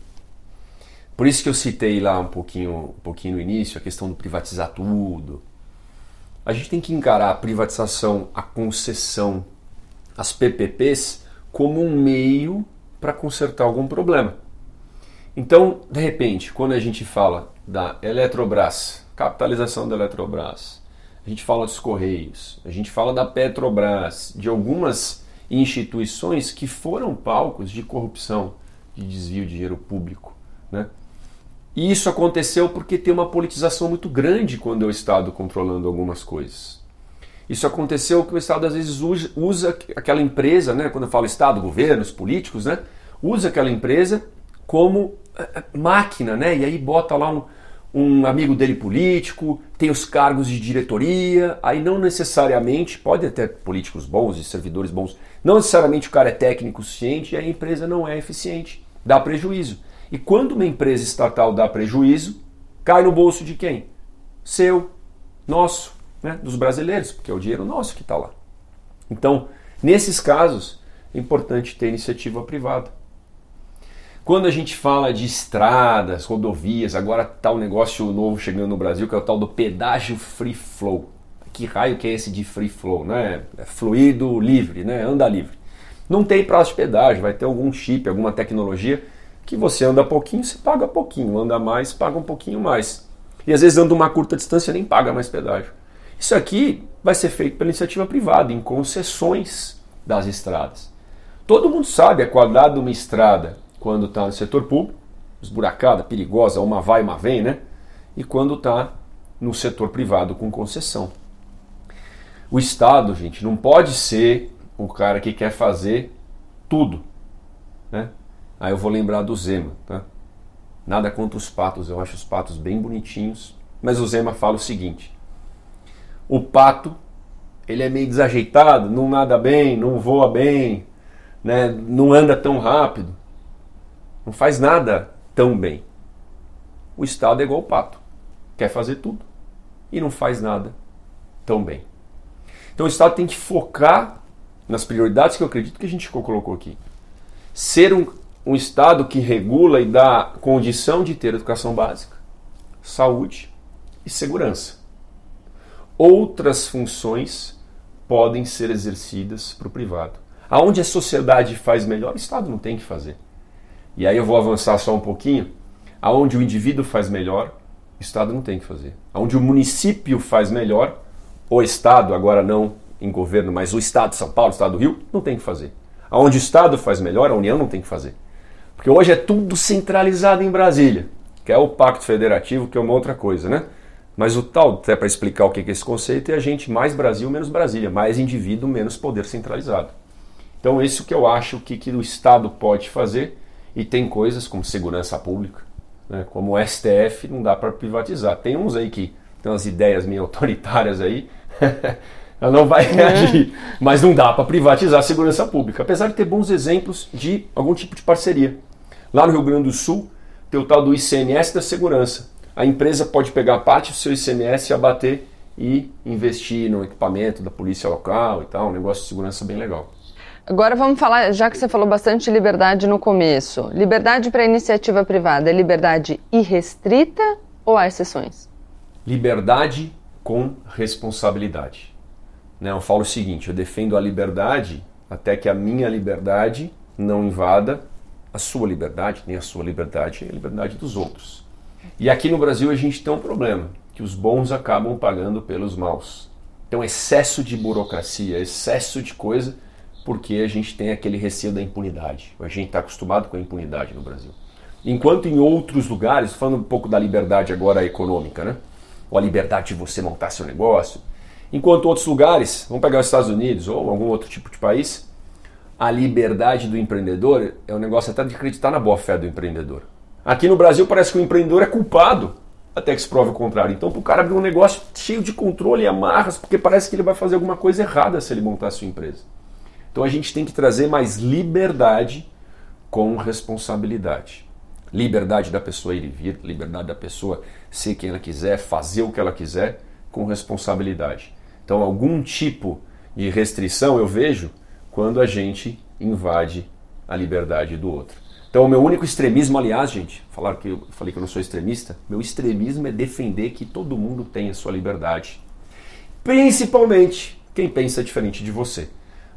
Por isso que eu citei lá um pouquinho, um pouquinho no início a questão do privatizar tudo. A gente tem que encarar a privatização, a concessão, as PPPs como um meio para consertar algum problema. Então, de repente, quando a gente fala da Eletrobras, capitalização da Eletrobras, a gente fala dos Correios, a gente fala da Petrobras, de algumas instituições que foram palcos de corrupção, de desvio de dinheiro público, né? E isso aconteceu porque tem uma politização muito grande quando é o Estado controlando algumas coisas. Isso aconteceu que o Estado às vezes usa, usa aquela empresa, né, quando eu falo Estado, governos, políticos, né, usa aquela empresa como eh, eh, máquina, né, e aí bota lá um, um amigo dele político, tem os cargos de diretoria, aí não necessariamente, pode ter políticos bons e servidores bons, não necessariamente o cara é técnico suficiente e a empresa não é eficiente, dá prejuízo. E quando uma empresa estatal dá prejuízo, cai no bolso de quem? Seu, nosso, né? dos brasileiros, porque é o dinheiro nosso que está lá. Então, nesses casos, é importante ter iniciativa privada. Quando a gente fala de estradas, rodovias, agora está um negócio novo chegando no Brasil, que é o tal do pedágio free flow. Que raio que é esse de free flow? Né? É fluido livre, né? anda livre. Não tem prazo de pedágio, vai ter algum chip, alguma tecnologia que você anda pouquinho, você paga pouquinho, anda mais, paga um pouquinho mais. E às vezes anda uma curta distância nem paga mais pedágio. Isso aqui vai ser feito pela iniciativa privada, em concessões das estradas. Todo mundo sabe a qualidade de uma estrada quando está no setor público, esburacada, perigosa, uma vai, uma vem, né? E quando está no setor privado com concessão. O Estado, gente, não pode ser o cara que quer fazer tudo, né? Aí eu vou lembrar do Zema, tá? Nada contra os patos, eu acho os patos bem bonitinhos, mas o Zema fala o seguinte: o pato, ele é meio desajeitado, não nada bem, não voa bem, né? Não anda tão rápido não faz nada tão bem. O Estado é igual o pato, quer fazer tudo e não faz nada tão bem. Então o Estado tem que focar nas prioridades que eu acredito que a gente colocou aqui. Ser um, um Estado que regula e dá condição de ter educação básica, saúde e segurança. Outras funções podem ser exercidas para o privado. Aonde a sociedade faz melhor, o Estado não tem que fazer. E aí eu vou avançar só um pouquinho. Aonde o indivíduo faz melhor, o Estado não tem que fazer. Aonde o município faz melhor, o Estado, agora não em governo, mas o Estado de São Paulo, o Estado do Rio, não tem que fazer. Aonde o Estado faz melhor, a União não tem que fazer. Porque hoje é tudo centralizado em Brasília, que é o Pacto Federativo, que é uma outra coisa, né? Mas o tal, até para explicar o que é esse conceito, é a gente mais Brasil, menos Brasília, mais indivíduo, menos poder centralizado. Então, isso que eu acho que, que o Estado pode fazer e tem coisas como segurança pública, né, como o STF, não dá para privatizar. Tem uns aí que tem umas ideias meio autoritárias aí, ela não vai reagir, mas não dá para privatizar a segurança pública, apesar de ter bons exemplos de algum tipo de parceria. Lá no Rio Grande do Sul, tem o tal do ICMS da segurança. A empresa pode pegar parte do seu ICMS e abater e investir no equipamento da polícia local e tal, um negócio de segurança bem legal. Agora vamos falar, já que você falou bastante liberdade no começo. Liberdade para iniciativa privada é liberdade irrestrita ou há exceções? Liberdade com responsabilidade. Né, eu falo o seguinte: eu defendo a liberdade até que a minha liberdade não invada a sua liberdade, nem a sua liberdade, nem a liberdade dos outros. E aqui no Brasil a gente tem um problema, que os bons acabam pagando pelos maus. Então excesso de burocracia, excesso de coisa porque a gente tem aquele receio da impunidade. A gente está acostumado com a impunidade no Brasil. Enquanto em outros lugares, falando um pouco da liberdade agora econômica, né? ou a liberdade de você montar seu negócio, enquanto outros lugares, vamos pegar os Estados Unidos ou algum outro tipo de país, a liberdade do empreendedor é um negócio até de acreditar na boa fé do empreendedor. Aqui no Brasil parece que o empreendedor é culpado até que se prove o contrário. Então, para o cara abrir um negócio cheio de controle e amarras, porque parece que ele vai fazer alguma coisa errada se ele montar a sua empresa. Então a gente tem que trazer mais liberdade com responsabilidade. Liberdade da pessoa ir e vir, liberdade da pessoa ser quem ela quiser, fazer o que ela quiser com responsabilidade. Então, algum tipo de restrição eu vejo quando a gente invade a liberdade do outro. Então, o meu único extremismo, aliás, gente, falar que eu falei que eu não sou extremista, meu extremismo é defender que todo mundo tenha sua liberdade. Principalmente quem pensa diferente de você.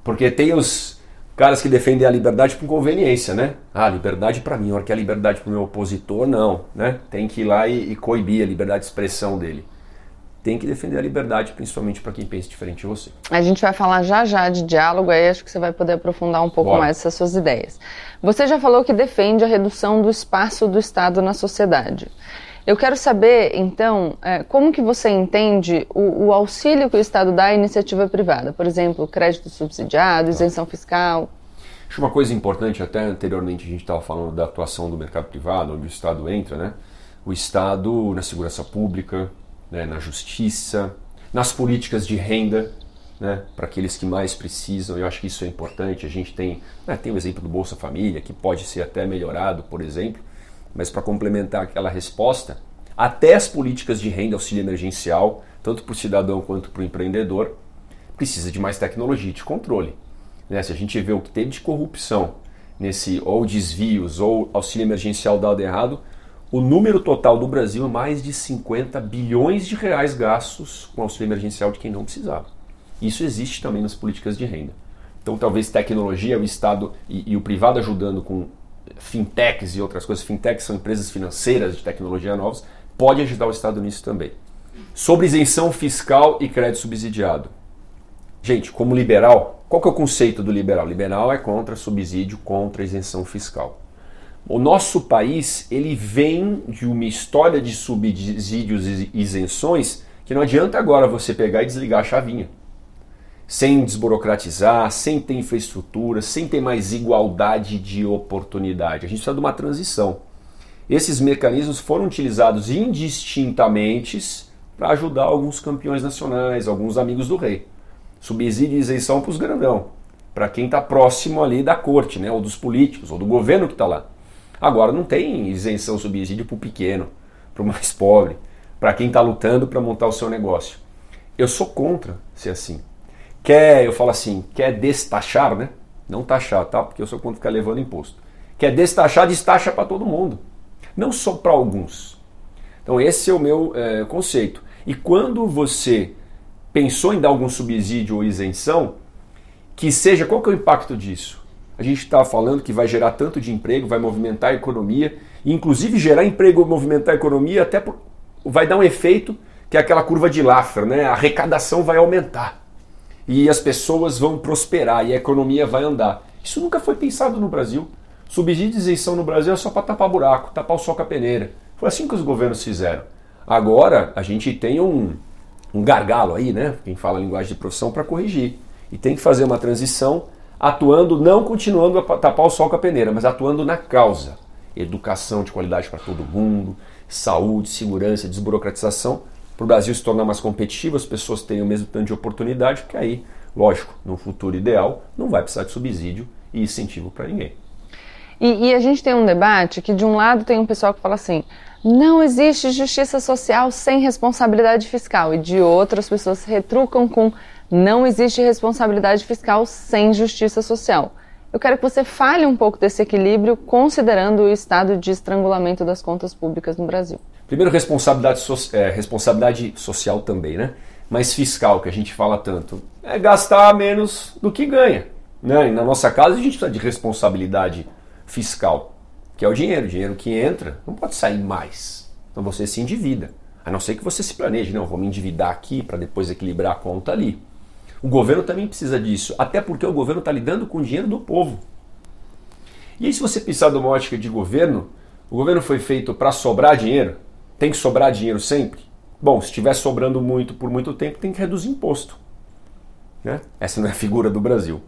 Porque tem os caras que defendem a liberdade por conveniência, né? Ah, liberdade para mim, hora que é liberdade para o meu opositor, não, né? Tem que ir lá e, e coibir a liberdade de expressão dele tem que defender a liberdade, principalmente para quem pensa diferente de você. A gente vai falar já já de diálogo, aí acho que você vai poder aprofundar um pouco Bora. mais essas suas ideias. Você já falou que defende a redução do espaço do Estado na sociedade. Eu quero saber, então, é, como que você entende o, o, auxílio que o Estado dá à iniciativa privada? Por exemplo, crédito subsidiado, isenção fiscal? Acho uma coisa importante, até anteriormente a gente estava falando da atuação do mercado privado, onde o Estado entra, né? O Estado na segurança pública, né? na justiça, nas políticas de renda, né, para aqueles que mais precisam. Eu acho que isso é importante. A gente tem, né, tem o exemplo do Bolsa Família, que pode ser até melhorado, por exemplo, mas para complementar aquela resposta, até as políticas de renda auxílio emergencial, tanto para o cidadão quanto para o empreendedor, precisa de mais tecnologia de controle. Né? Se a gente vê o que teve de corrupção nesse ou desvios ou auxílio emergencial dado errado, o número total do Brasil é mais de 50 bilhões de reais gastos com auxílio emergencial de quem não precisava. Isso existe também nas políticas de renda. Então, talvez tecnologia, o Estado e, e o privado ajudando com fintechs e outras coisas. Fintechs são empresas financeiras de tecnologia novas, pode ajudar o Estado nisso também. Sobre isenção fiscal e crédito subsidiado. Gente, como liberal, qual que é o conceito do liberal? Liberal é contra subsídio, contra isenção fiscal. O nosso país, ele vem de uma história de subsídios e isenções que não adianta agora você pegar e desligar a chavinha. Sem desburocratizar, sem ter infraestrutura, sem ter mais igualdade de oportunidade. A gente precisa de uma transição. Esses mecanismos foram utilizados indistintamente para ajudar alguns campeões nacionais, alguns amigos do rei. Subsídio e isenção para os grandão, para quem está próximo ali da corte, né, ou dos políticos, ou do governo que está lá. Agora não tem isenção subsídio para o pequeno, para o mais pobre, para quem está lutando para montar o seu negócio. Eu sou contra ser assim. Quer, eu falo assim, quer destaxar, né? Não taxar, tá? Porque eu sou contra ficar levando imposto. Quer destaxar, destacha para todo mundo. Não só para alguns. Então esse é o meu é, conceito. E quando você pensou em dar algum subsídio ou isenção, que seja, qual que é o impacto disso? A gente está falando que vai gerar tanto de emprego, vai movimentar a economia, e inclusive gerar emprego movimentar a economia até por, vai dar um efeito que é aquela curva de Laffer, né? A arrecadação vai aumentar e as pessoas vão prosperar e a economia vai andar. Isso nunca foi pensado no Brasil. Subsídio de isenção no Brasil é só para tapar buraco, tapar o sol com a peneira. Foi assim que os governos fizeram. Agora a gente tem um, um gargalo aí, né? Quem fala linguagem de profissão, para corrigir. E tem que fazer uma transição atuando, não continuando a tapar o sol com a peneira, mas atuando na causa. Educação de qualidade para todo mundo, saúde, segurança, desburocratização, para o Brasil se tornar mais competitivo, as pessoas tenham o mesmo tanto de oportunidade, porque aí, lógico, no futuro ideal, não vai precisar de subsídio e incentivo para ninguém. E, e, a gente tem um debate que, de um lado, tem um pessoal que fala assim: não existe justiça social sem responsabilidade fiscal, e de outro, as pessoas retrucam com não existe responsabilidade fiscal sem justiça social. Eu quero que você fale um pouco desse equilíbrio, considerando o estado de estrangulamento das contas públicas no Brasil. Primeiro, responsabilidade, so é, responsabilidade social também, né? Mas fiscal, que a gente fala tanto, é gastar menos do que ganha. Né? E na nossa casa, a gente precisa de responsabilidade fiscal, que é o dinheiro. O dinheiro que entra não pode sair mais. Então você se endivida. A não ser que você se planeje, não, vou me endividar aqui para depois equilibrar a conta ali. O governo também precisa disso, até porque o governo está lidando com o dinheiro do povo. E aí, se você pensar de uma ótica de governo, o governo foi feito para sobrar dinheiro? Tem que sobrar dinheiro sempre? Bom, se estiver sobrando muito por muito tempo, tem que reduzir imposto. Né? Essa não é a figura do Brasil.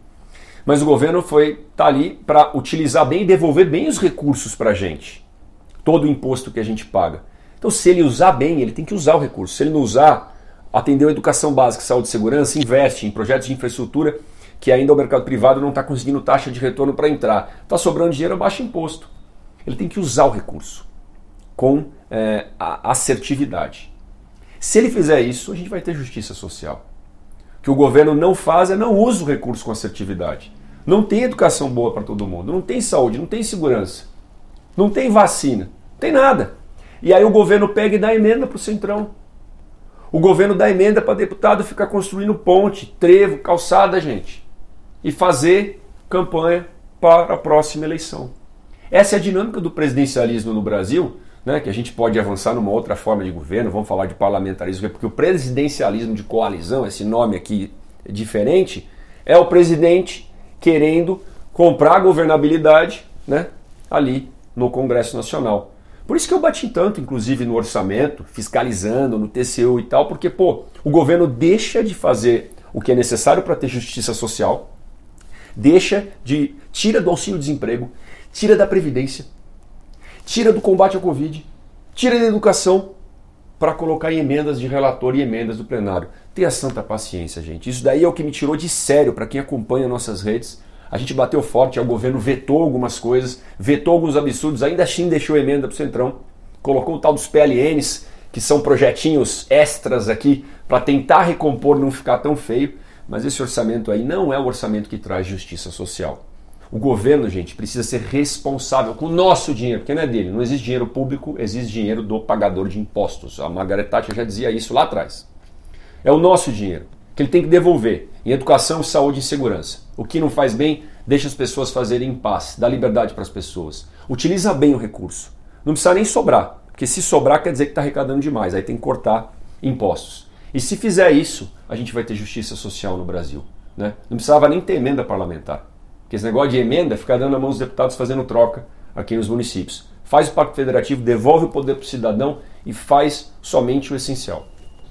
Mas o governo foi tá ali para utilizar bem e devolver bem os recursos para a gente. Todo o imposto que a gente paga. Então, se ele usar bem, ele tem que usar o recurso. Se ele não usar, atendeu educação básica, saúde e segurança, investe em projetos de infraestrutura que ainda o mercado privado não está conseguindo taxa de retorno para entrar. Está sobrando dinheiro, baixa imposto. Ele tem que usar o recurso com é, assertividade. Se ele fizer isso, a gente vai ter justiça social. O que o governo não faz é não usa o recurso com assertividade. Não tem educação boa para todo mundo, não tem saúde, não tem segurança, não tem vacina, não tem nada. E aí o governo pega e dá emenda para o centrão. O governo dá emenda para deputado ficar construindo ponte, trevo, calçada, gente. E fazer campanha para a próxima eleição. Essa é a dinâmica do presidencialismo no Brasil, né, que a gente pode avançar numa outra forma de governo, vamos falar de parlamentarismo, porque o presidencialismo de coalizão, esse nome aqui é diferente, é o presidente querendo comprar governabilidade né, ali no Congresso Nacional. Por isso que eu bati tanto, inclusive, no orçamento, fiscalizando, no TCU e tal, porque, pô, o governo deixa de fazer o que é necessário para ter justiça social, deixa de. tira do auxílio-desemprego, tira da Previdência, tira do combate ao Covid, tira da educação para colocar em emendas de relator e emendas do plenário. Tenha santa paciência, gente. Isso daí é o que me tirou de sério para quem acompanha nossas redes A gente bateu forte, o governo vetou algumas coisas, vetou alguns absurdos, ainda assim deixou emenda para o Centrão, colocou o tal dos PLNs, que são projetinhos extras aqui para tentar recompor, não ficar tão feio, mas esse orçamento aí não é o orçamento que traz justiça social. O governo, gente, precisa ser responsável com o nosso dinheiro, porque não é dele. Não existe dinheiro público, existe dinheiro do pagador de impostos. A Margaret Thatcher já dizia isso lá atrás. É o nosso dinheiro, que ele tem que devolver em educação, saúde e segurança. O que não faz bem, deixa as pessoas fazerem em paz, dá liberdade para as pessoas. Utiliza bem o recurso. Não precisa nem sobrar, porque se sobrar quer dizer que está arrecadando demais, aí tem que cortar impostos. E se fizer isso, a gente vai ter justiça social no Brasil. Né? Não precisava nem ter emenda parlamentar. Porque esse negócio de emenda fica dando na mão dos deputados fazendo troca aqui nos municípios. Faz o Pacto Federativo, devolve o poder para o cidadão e faz somente o essencial.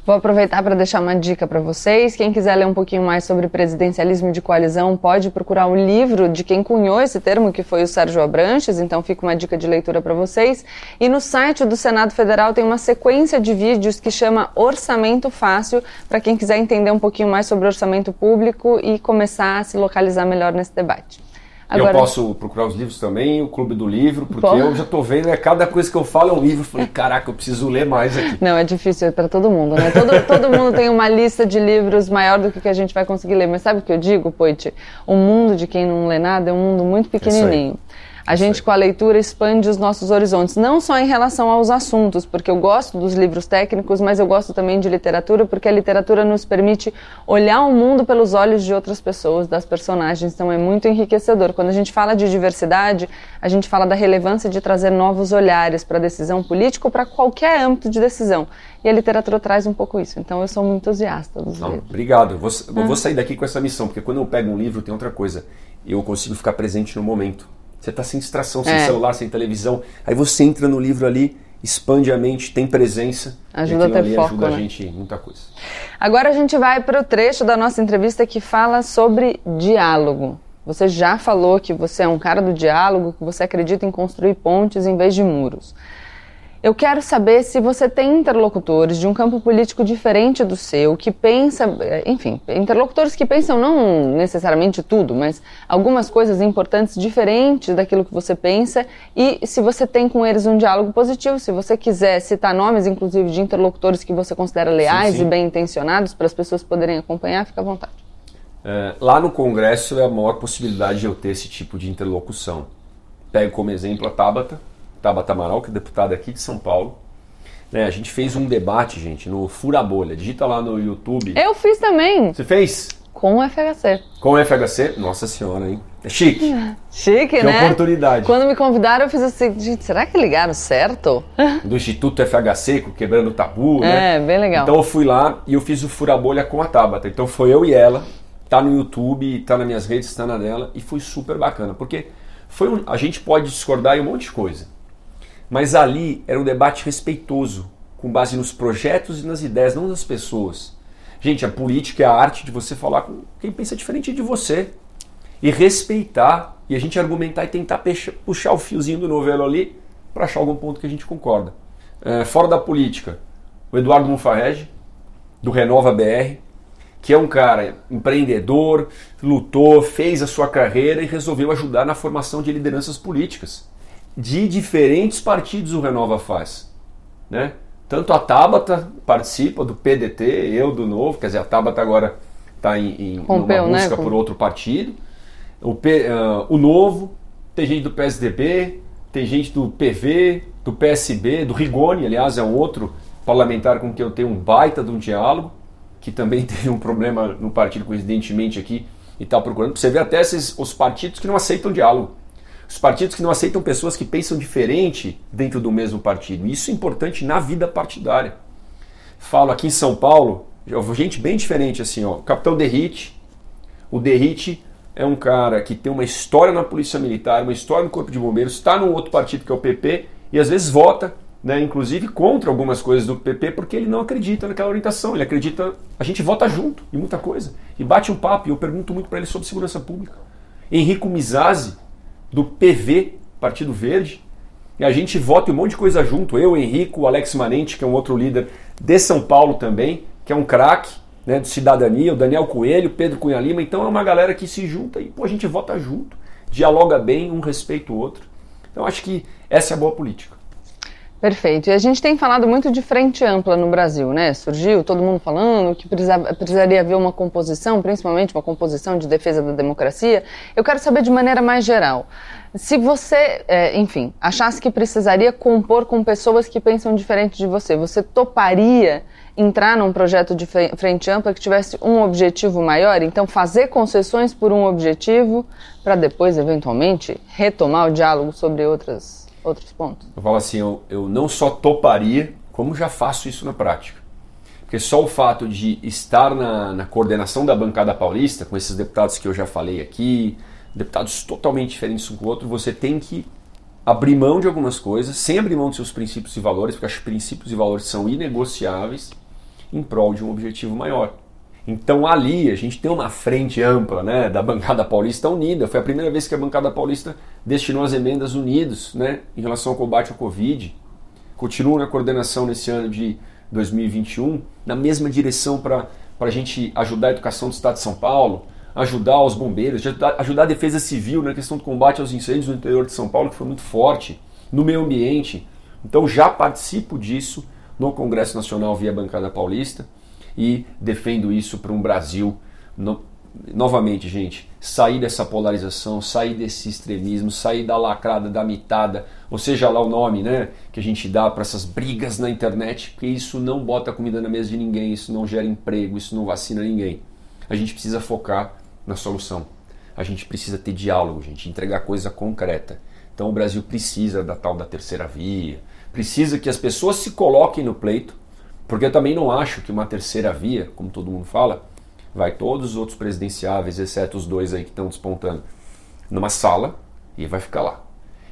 Vou aproveitar para deixar uma dica para vocês. Quem quiser ler um pouquinho mais sobre presidencialismo de coalizão, pode procurar o um livro de quem cunhou esse termo, que foi o Sérgio Abranches. Então fica uma dica de leitura para vocês. E no site do Senado Federal tem uma sequência de vídeos que chama Orçamento Fácil, para quem quiser entender um pouquinho mais sobre orçamento público e começar a se localizar melhor nesse debate. Agora... Eu posso procurar os livros também, o Clube do Livro, porque eu já estou vendo, é cada coisa que eu falo é um livro. Falei, caraca, eu preciso ler mais aqui. Não, é difícil é para todo mundo, né? Todo, todo mundo tem uma lista de livros maior do que, que a gente vai conseguir ler. Mas sabe o que eu digo, Poit? O mundo de quem não lê nada é um mundo muito pequenininho. A gente, com a leitura, expande os nossos horizontes, não só em relação aos assuntos, porque eu gosto dos livros técnicos, mas eu gosto também de literatura, porque a literatura nos permite olhar o mundo pelos olhos de outras pessoas, das personagens, então é muito enriquecedor. Quando a gente fala de diversidade, a gente fala da relevância de trazer novos olhares para a decisão política ou para qualquer âmbito de decisão. E a literatura traz um pouco isso. Então eu sou muito entusiasta dos Não, livros. Obrigado. Eu vou, eu vou sair daqui com essa missão, porque quando eu pego um livro tem outra coisa. Eu consigo ficar presente no momento. Você está sem distração, sem é. celular, sem televisão. Aí você entra no livro ali, expande a mente, tem presença. Ajuda a ter foco, ajuda né? a gente em muita coisa. Agora a gente vai para o trecho da nossa entrevista que fala sobre diálogo. Você já falou que você é um cara do diálogo, que você acredita em construir pontes em vez de muros. Eu quero saber se você tem interlocutores de um campo político diferente do seu, que pensa, enfim, interlocutores que pensam não necessariamente tudo, mas algumas coisas importantes diferentes daquilo que você pensa, e se você tem com eles um diálogo positivo, se você quiser citar nomes, inclusive, de interlocutores que você considera leais sim, sim. e bem intencionados para as pessoas poderem acompanhar, fica à vontade. É, lá no Congresso é a maior possibilidade de eu ter esse tipo de interlocução. Pego como exemplo a Tabata, Tabata Amaral, que é deputada aqui de São Paulo. Né, a gente fez um debate, gente, no Fura Bolha. Digita lá no YouTube. Eu fiz também. Você fez? Com o FHC. Com o FHC? Nossa senhora, hein? É chique. Chique, que né? oportunidade. Quando me convidaram, eu fiz assim, gente, será que ligaram certo? Do Instituto FHC, quebrando o tabu, é, né? É, bem legal. Então eu fui lá e eu fiz o Fura Bolha com a Tabata. Então foi eu e ela, tá no YouTube, tá nas minhas redes, tá na dela, e foi super bacana. Porque foi um, a gente pode discordar em um monte de coisa. Mas ali era um debate respeitoso, com base nos projetos e nas ideias, não nas pessoas. Gente, a política é a arte de você falar com quem pensa diferente de você. E respeitar, e a gente argumentar e tentar puxar o fiozinho do novelo ali para achar algum ponto que a gente concorda. É, fora da política, o Eduardo Mufarrege, do Renova BR, que é um cara empreendedor, lutou, fez a sua carreira e resolveu ajudar na formação de lideranças políticas de diferentes partidos o Renova faz. Né? Tanto a Tabata participa do PDT, eu do Novo, quer dizer, a Tabata agora está em, em Rompeu, uma busca né? por outro partido. O, P, uh, o Novo, tem gente do PSDB, tem gente do PV, do PSB, do Rigoni, aliás, é um outro parlamentar com quem eu tenho um baita de um diálogo, que também teve um problema no partido, coincidentemente, aqui, e está procurando. Você vê até esses, os partidos que não aceitam diálogo. Os partidos que não aceitam pessoas que pensam diferente dentro do mesmo partido. Isso é importante na vida partidária. Falo aqui em São Paulo, gente bem diferente assim, ó. Capitão Derrite. O Derrite é um cara que tem uma história na Polícia Militar, uma história no Corpo de Bombeiros, está num outro partido que é o PP e às vezes vota, né, inclusive contra algumas coisas do PP porque ele não acredita naquela orientação. Ele acredita, a gente vota junto em muita coisa e bate um papo. E eu pergunto muito para ele sobre segurança pública. Henrico Mizazzi do PV, Partido Verde, e a gente vota um monte de coisa junto. Eu, Henrico, Alex Manente, que é um outro líder de São Paulo também, que é um craque, né, do Cidadania, o Daniel Coelho, Pedro Cunha Lima. Então é uma galera que se junta e pô, a gente vota junto, dialoga bem, um respeita o outro. Então acho que essa é a boa política. Perfeito. E a gente tem falado muito de frente ampla no Brasil, né? Surgiu todo mundo falando que precisaria haver uma composição, principalmente uma composição de defesa da democracia. Eu quero saber de maneira mais geral. Se você, é, enfim, achasse que precisaria compor com pessoas que pensam diferente de você, você toparia entrar num projeto de frente ampla que tivesse um objetivo maior? Então, fazer concessões por um objetivo para depois, eventualmente, retomar o diálogo sobre outras outros pontos? Eu falo assim, eu, eu não só toparia, como já faço isso na prática. Porque só o fato de estar na, na coordenação da bancada paulista, com esses deputados que eu já falei aqui, deputados totalmente diferentes um com o outro, você tem que abrir mão de algumas coisas, sem abrir mão dos seus princípios e valores, porque que princípios e valores são inegociáveis em prol de um objetivo maior. Então ali a gente tem uma frente ampla né, da bancada paulista unida. Foi a primeira vez que a bancada paulista destinou as emendas unidos né, em relação ao combate ao Covid. Continua na coordenação nesse ano de 2021, na mesma direção para a gente ajudar a educação do Estado de São Paulo, ajudar os bombeiros, ajudar, ajudar a defesa civil na questão do combate aos incêndios no interior de São Paulo, que foi muito forte, no meio ambiente. Então já participo disso no Congresso Nacional via bancada paulista e defendo isso para um Brasil. No, novamente, gente, sair dessa polarização, sair desse extremismo, sair da lacrada, da mitada, ou seja lá o nome né, que a gente dá para essas brigas na internet, porque isso não bota comida na mesa de ninguém, isso não gera emprego, isso não vacina ninguém. A gente precisa focar na solução. A gente precisa ter diálogo, gente, entregar coisa concreta. Então o Brasil precisa da tal da terceira via, precisa que as pessoas se coloquem no pleito porque eu também não acho que uma terceira via, como todo mundo fala, vai todos os outros presidenciáveis, exceto os dois aí que estão despontando, numa sala e vai ficar lá.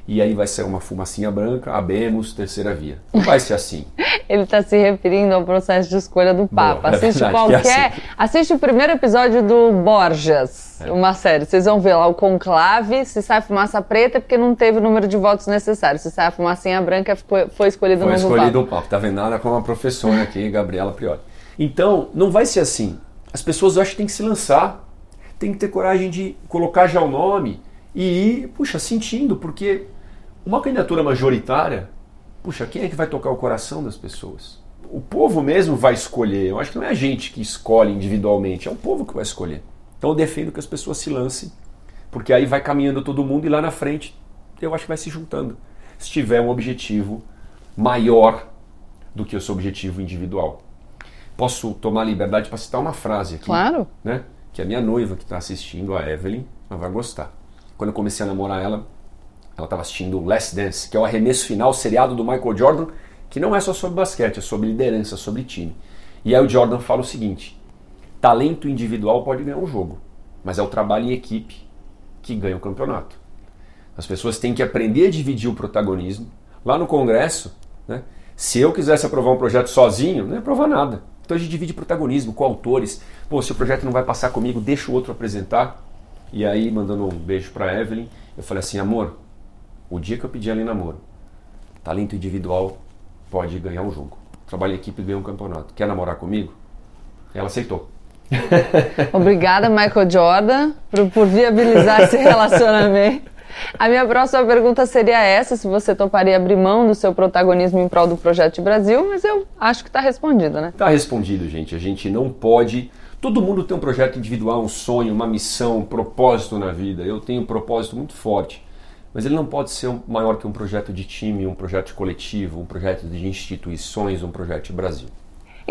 E aí vai ser uma fumacinha branca, abemos, terceira via. Não vai ser assim. Ele está se referindo ao processo de escolha do Papa. Boa, assiste é qualquer. É assim. Assiste o primeiro episódio do Borjas, é. uma série. Vocês vão ver lá o conclave, se sai fumaça preta é porque não teve o número de votos necessário. Se sai a fumacinha branca, foi escolhido foi o novo escolhido o Papa. Tá vendo nada com a professora aqui, Gabriela Priori. Então, não vai ser assim. As pessoas acham que tem que se lançar. Tem que ter coragem de colocar já o nome e ir, puxa, sentindo, porque uma candidatura majoritária puxa, quem é que vai tocar o coração das pessoas? O povo mesmo vai escolher. Eu acho que não é a gente que escolhe individualmente, é o povo que vai escolher. Então eu defendo que as pessoas se lancem, porque aí vai caminhando todo mundo e lá na frente eu acho que vai se juntando. Se tiver um objetivo maior do que o seu objetivo individual. Posso tomar liberdade para citar uma frase aqui? Claro. Né? Que a minha noiva que está assistindo, a Evelyn, ela vai gostar. Quando eu comecei a namorar ela, ela estava assistindo Last Dance, que é o arremesso final seriado do Michael Jordan, que não é só sobre basquete, é sobre liderança, sobre time. E aí o Jordan fala o seguinte: talento individual pode ganhar um jogo, mas é o trabalho em equipe que ganha o campeonato. As pessoas têm que aprender a dividir o protagonismo. Lá no Congresso, né, se eu quisesse aprovar um projeto sozinho, não ia aprovar nada. Então a gente divide protagonismo com autores. Pô, se o projeto não vai passar comigo, deixa o outro apresentar. E aí, mandando um beijo para Evelyn, eu falei assim: amor, o dia que eu pedi ela em namoro, talento individual pode ganhar um jogo. Trabalho em equipe e ganha um campeonato. Quer namorar comigo? Ela aceitou. Obrigada, Michael Jordan, por, por viabilizar esse relacionamento. A minha próxima pergunta seria essa: se você toparia abrir mão do seu protagonismo em prol do projeto de Brasil, mas eu acho que está respondido, né? Está respondido, gente. A gente não pode. Todo mundo tem um projeto individual, um sonho, uma missão, um propósito na vida. Eu tenho um propósito muito forte mas ele não pode ser maior que um projeto de time, um projeto coletivo, um projeto de instituições, um projeto de Brasil.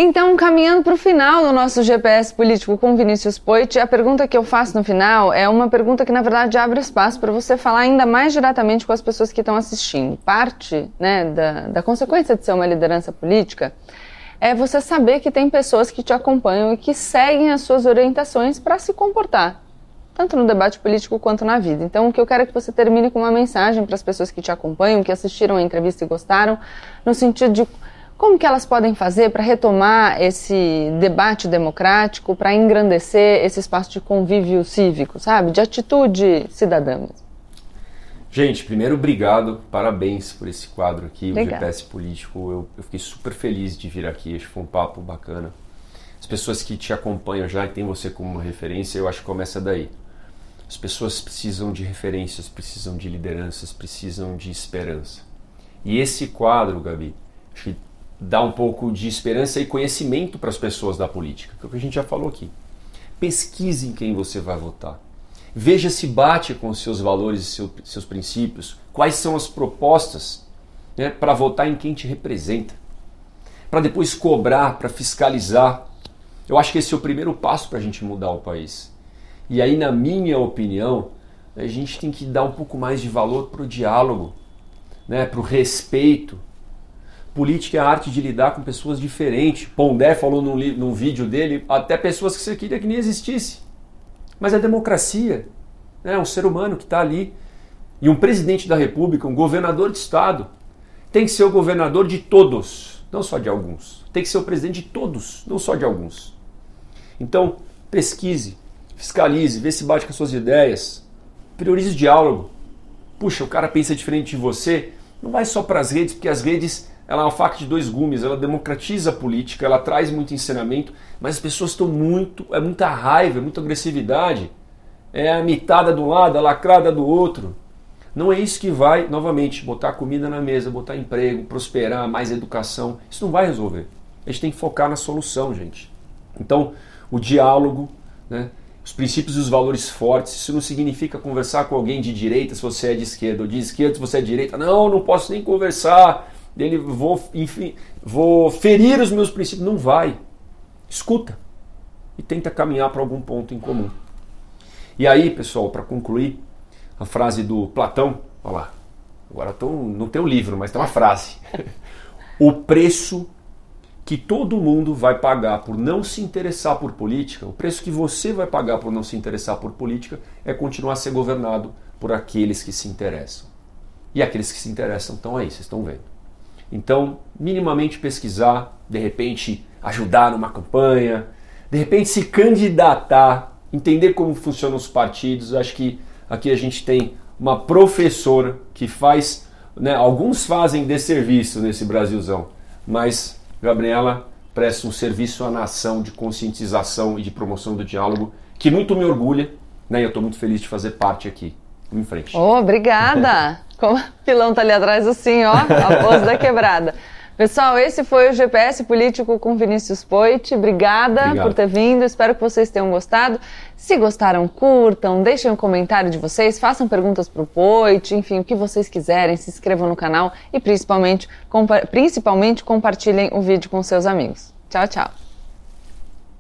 Então, caminhando para o final do nosso GPS político com Vinícius Poit, a pergunta que eu faço no final é uma pergunta que, na verdade, abre espaço para você falar ainda mais diretamente com as pessoas que estão assistindo. Parte né, da, da consequência de ser uma liderança política é você saber que tem pessoas que te acompanham e que seguem as suas orientações para se comportar tanto no debate político quanto na vida. Então, o que eu quero é que você termine com uma mensagem para as pessoas que te acompanham, que assistiram a entrevista e gostaram, no sentido de como que elas podem fazer para retomar esse debate democrático, para engrandecer esse espaço de convívio cívico, sabe? De atitude cidadã. Gente, primeiro, obrigado, parabéns por esse quadro aqui, Obrigada. o GPS Político. Eu, eu, fiquei super feliz de vir aqui, acho que foi um papo bacana. as pessoas que te acompanham já e têm você como uma referência, eu acho que começa daí. As pessoas precisam de referências, precisam de lideranças, precisam de esperança. E esse quadro, Gabi, acho que dá um pouco de esperança e conhecimento para as pessoas da política, que é o que a gente já falou aqui. Pesquise em quem você vai votar. Veja se bate com os seus valores e seu, seus princípios. Quais são as propostas né, para votar em quem te representa. Para depois cobrar, para fiscalizar. Eu acho que esse é o primeiro passo para a gente mudar o país. E aí, na minha opinião, a gente tem que dar um pouco mais de valor para o diálogo, né, para o respeito. Política é a arte de lidar com pessoas diferentes. Pondé falou num, num vídeo dele, até pessoas que você queria que nem existisse. Mas é democracia. É né, um ser humano que está ali. E um presidente da república, um governador de estado, tem que ser o governador de todos, não só de alguns. Tem que ser o presidente de todos, não só de alguns. Então, pesquise, fiscalize, vê se bate com as suas ideias, priorize o diálogo. Puxa, o cara pensa diferente de você, não vai só para as redes, porque as redes ela é uma faca de dois gumes, ela democratiza a política, ela traz muito ensinamento, mas as pessoas estão muito, é muita raiva, é muita agressividade, é a mitada de um lado, a lacrada do outro. Não é isso que vai, novamente, botar comida na mesa, botar emprego, prosperar, mais educação. Isso não vai resolver. A gente tem que focar na solução, gente. Então, o diálogo, né, os princípios e os valores fortes. Isso não significa conversar com alguém de direita se você é de esquerda, ou de esquerda se você é de direita. Não, não posso nem conversar. Ele vou, enfim, vou ferir os meus princípios. Não vai. Escuta e tenta caminhar para algum ponto em comum. E aí, pessoal, para concluir, a frase do Platão, olha lá. Agora tô, não tem livro, mas tem uma frase. o preço que todo mundo vai pagar por não se interessar por política, o preço que você vai pagar por não se interessar por política é continuar a ser governado por aqueles que se interessam. E aqueles que se interessam estão aí, vocês estão vendo. Então, minimamente pesquisar, de repente ajudar numa campanha, de repente se candidatar, entender como funcionam os partidos, acho que aqui a gente tem uma professora que faz, né, alguns fazem de serviço nesse Brasilzão, mas Gabriela presta um serviço à nação de conscientização e de promoção do diálogo, que muito me orgulha, né? E eu estou muito feliz de fazer parte aqui. Em frente. Oh, obrigada! Como o pilão tá ali atrás assim, ó, a pose da quebrada. Pessoal, esse foi o GPS Político com Vinícius Poit. Obrigada Obrigado. por ter vindo. Espero que vocês tenham gostado. Se gostaram, curtam, deixem um comentário de vocês, façam perguntas para o Poit, enfim, o que vocês quiserem. Se inscrevam no canal e principalmente, compa principalmente compartilhem o vídeo com seus amigos. Tchau, tchau.